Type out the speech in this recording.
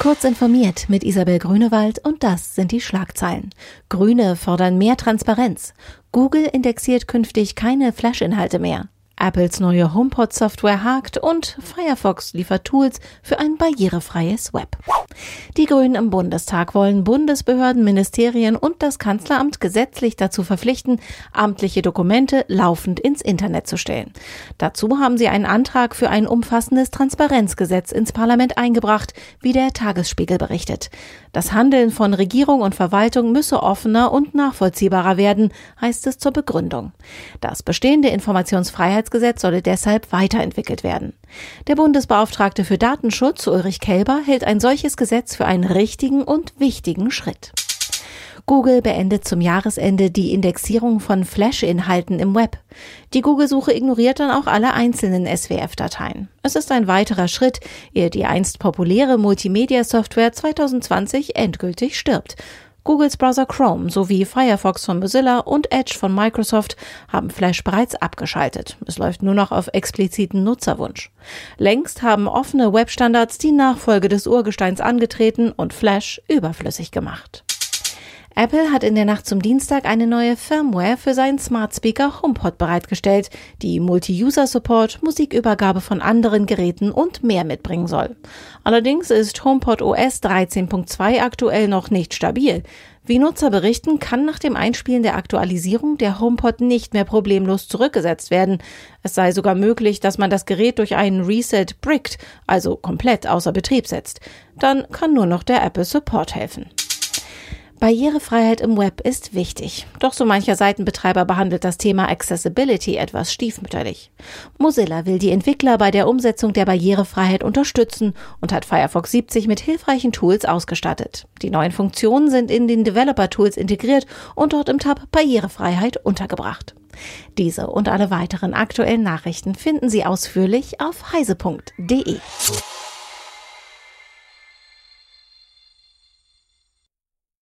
Kurz informiert mit Isabel Grünewald und das sind die Schlagzeilen. Grüne fordern mehr Transparenz. Google indexiert künftig keine Flash-Inhalte mehr. Apples neue HomePod-Software hakt und Firefox liefert Tools für ein barrierefreies Web. Die Grünen im Bundestag wollen Bundesbehörden, Ministerien und das Kanzleramt gesetzlich dazu verpflichten, amtliche Dokumente laufend ins Internet zu stellen. Dazu haben sie einen Antrag für ein umfassendes Transparenzgesetz ins Parlament eingebracht, wie der Tagesspiegel berichtet. Das Handeln von Regierung und Verwaltung müsse offener und nachvollziehbarer werden, heißt es zur Begründung. Das bestehende Informationsfreiheits Datenschutzgesetz solle deshalb weiterentwickelt werden. Der Bundesbeauftragte für Datenschutz Ulrich Kelber hält ein solches Gesetz für einen richtigen und wichtigen Schritt. Google beendet zum Jahresende die Indexierung von Flash-Inhalten im Web. Die Google-Suche ignoriert dann auch alle einzelnen SWF-Dateien. Es ist ein weiterer Schritt, ehe die einst populäre Multimedia-Software 2020 endgültig stirbt. Googles Browser Chrome sowie Firefox von Mozilla und Edge von Microsoft haben Flash bereits abgeschaltet. Es läuft nur noch auf expliziten Nutzerwunsch. Längst haben offene Webstandards die Nachfolge des Urgesteins angetreten und Flash überflüssig gemacht. Apple hat in der Nacht zum Dienstag eine neue Firmware für seinen Smart Speaker HomePod bereitgestellt, die Multi-User-Support, Musikübergabe von anderen Geräten und mehr mitbringen soll. Allerdings ist HomePod OS 13.2 aktuell noch nicht stabil. Wie Nutzer berichten, kann nach dem Einspielen der Aktualisierung der HomePod nicht mehr problemlos zurückgesetzt werden. Es sei sogar möglich, dass man das Gerät durch einen Reset brickt, also komplett außer Betrieb setzt. Dann kann nur noch der Apple Support helfen. Barrierefreiheit im Web ist wichtig. Doch so mancher Seitenbetreiber behandelt das Thema Accessibility etwas stiefmütterlich. Mozilla will die Entwickler bei der Umsetzung der Barrierefreiheit unterstützen und hat Firefox 70 mit hilfreichen Tools ausgestattet. Die neuen Funktionen sind in den Developer Tools integriert und dort im Tab Barrierefreiheit untergebracht. Diese und alle weiteren aktuellen Nachrichten finden Sie ausführlich auf heise.de.